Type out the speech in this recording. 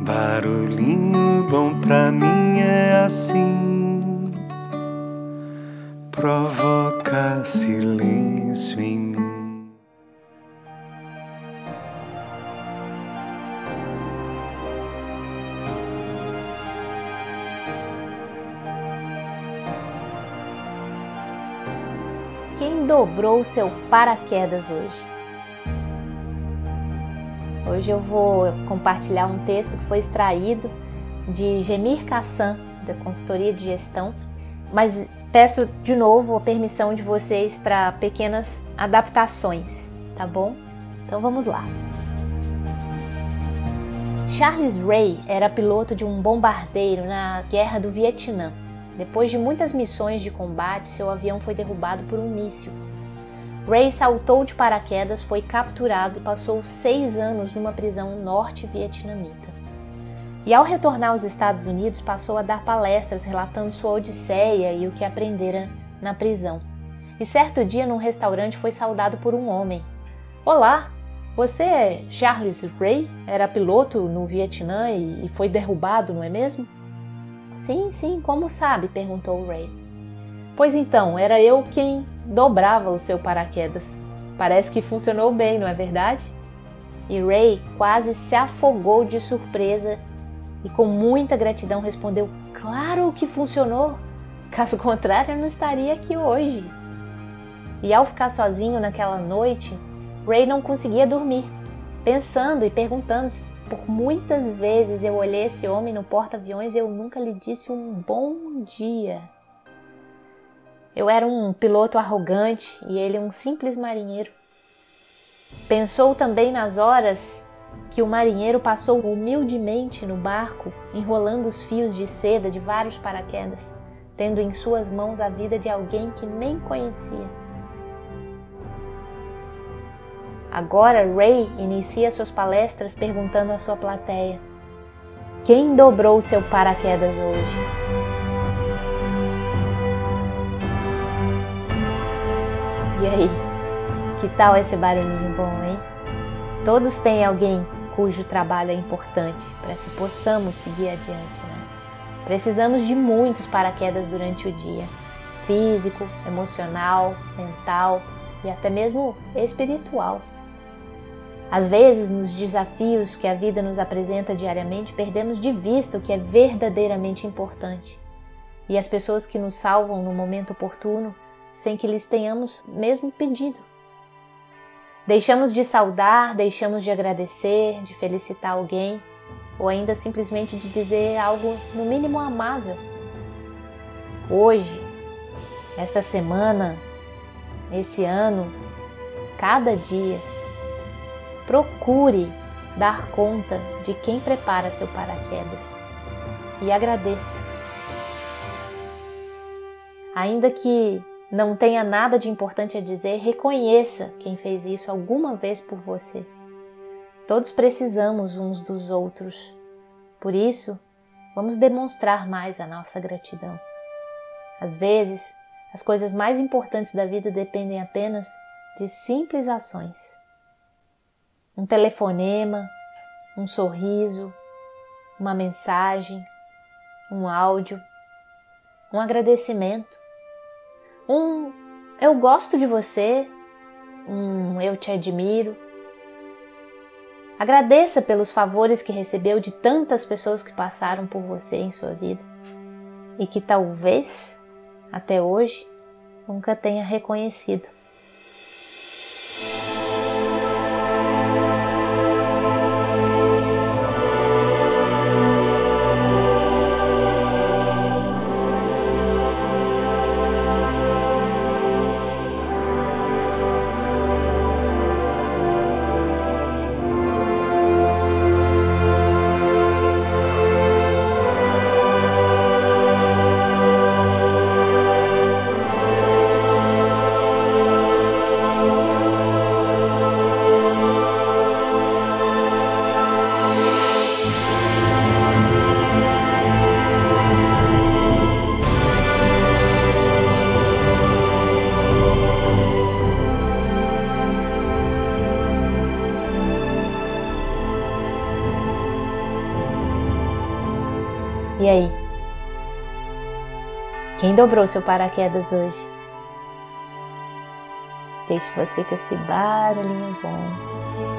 Barulhinho bom pra mim é assim, provoca silêncio em mim. Quem dobrou seu paraquedas hoje? Hoje eu vou compartilhar um texto que foi extraído de Gemir Kassan, da consultoria de gestão, mas peço de novo a permissão de vocês para pequenas adaptações, tá bom? Então vamos lá. Charles Ray era piloto de um bombardeiro na Guerra do Vietnã. Depois de muitas missões de combate, seu avião foi derrubado por um míssil Ray saltou de paraquedas, foi capturado e passou seis anos numa prisão norte-vietnamita. E ao retornar aos Estados Unidos, passou a dar palestras relatando sua odisseia e o que aprendera na prisão. E certo dia, num restaurante, foi saudado por um homem. Olá, você é Charles Ray? Era piloto no Vietnã e foi derrubado, não é mesmo? Sim, sim, como sabe? perguntou Ray. Pois então, era eu quem dobrava o seu paraquedas. Parece que funcionou bem, não é verdade? E Ray quase se afogou de surpresa e com muita gratidão respondeu: Claro que funcionou! Caso contrário, eu não estaria aqui hoje. E ao ficar sozinho naquela noite, Ray não conseguia dormir, pensando e perguntando-se por muitas vezes eu olhei esse homem no porta-aviões e eu nunca lhe disse um bom dia. Eu era um piloto arrogante e ele um simples marinheiro. Pensou também nas horas que o marinheiro passou humildemente no barco, enrolando os fios de seda de vários paraquedas, tendo em suas mãos a vida de alguém que nem conhecia. Agora Ray inicia suas palestras perguntando à sua plateia: Quem dobrou seu paraquedas hoje? E aí, que tal esse barulhinho bom, hein? Todos têm alguém cujo trabalho é importante para que possamos seguir adiante, né? Precisamos de muitos paraquedas durante o dia: físico, emocional, mental e até mesmo espiritual. Às vezes, nos desafios que a vida nos apresenta diariamente, perdemos de vista o que é verdadeiramente importante. E as pessoas que nos salvam no momento oportuno sem que lhes tenhamos mesmo pedido. Deixamos de saudar, deixamos de agradecer, de felicitar alguém, ou ainda simplesmente de dizer algo no mínimo amável. Hoje, esta semana, esse ano, cada dia, procure dar conta de quem prepara seu paraquedas e agradeça. Ainda que não tenha nada de importante a dizer, reconheça quem fez isso alguma vez por você. Todos precisamos uns dos outros. Por isso, vamos demonstrar mais a nossa gratidão. Às vezes, as coisas mais importantes da vida dependem apenas de simples ações. Um telefonema, um sorriso, uma mensagem, um áudio, um agradecimento um eu gosto de você, um eu te admiro. Agradeça pelos favores que recebeu de tantas pessoas que passaram por você em sua vida e que talvez até hoje nunca tenha reconhecido. E aí? Quem dobrou seu paraquedas hoje? Deixe você com esse barulhinho bom.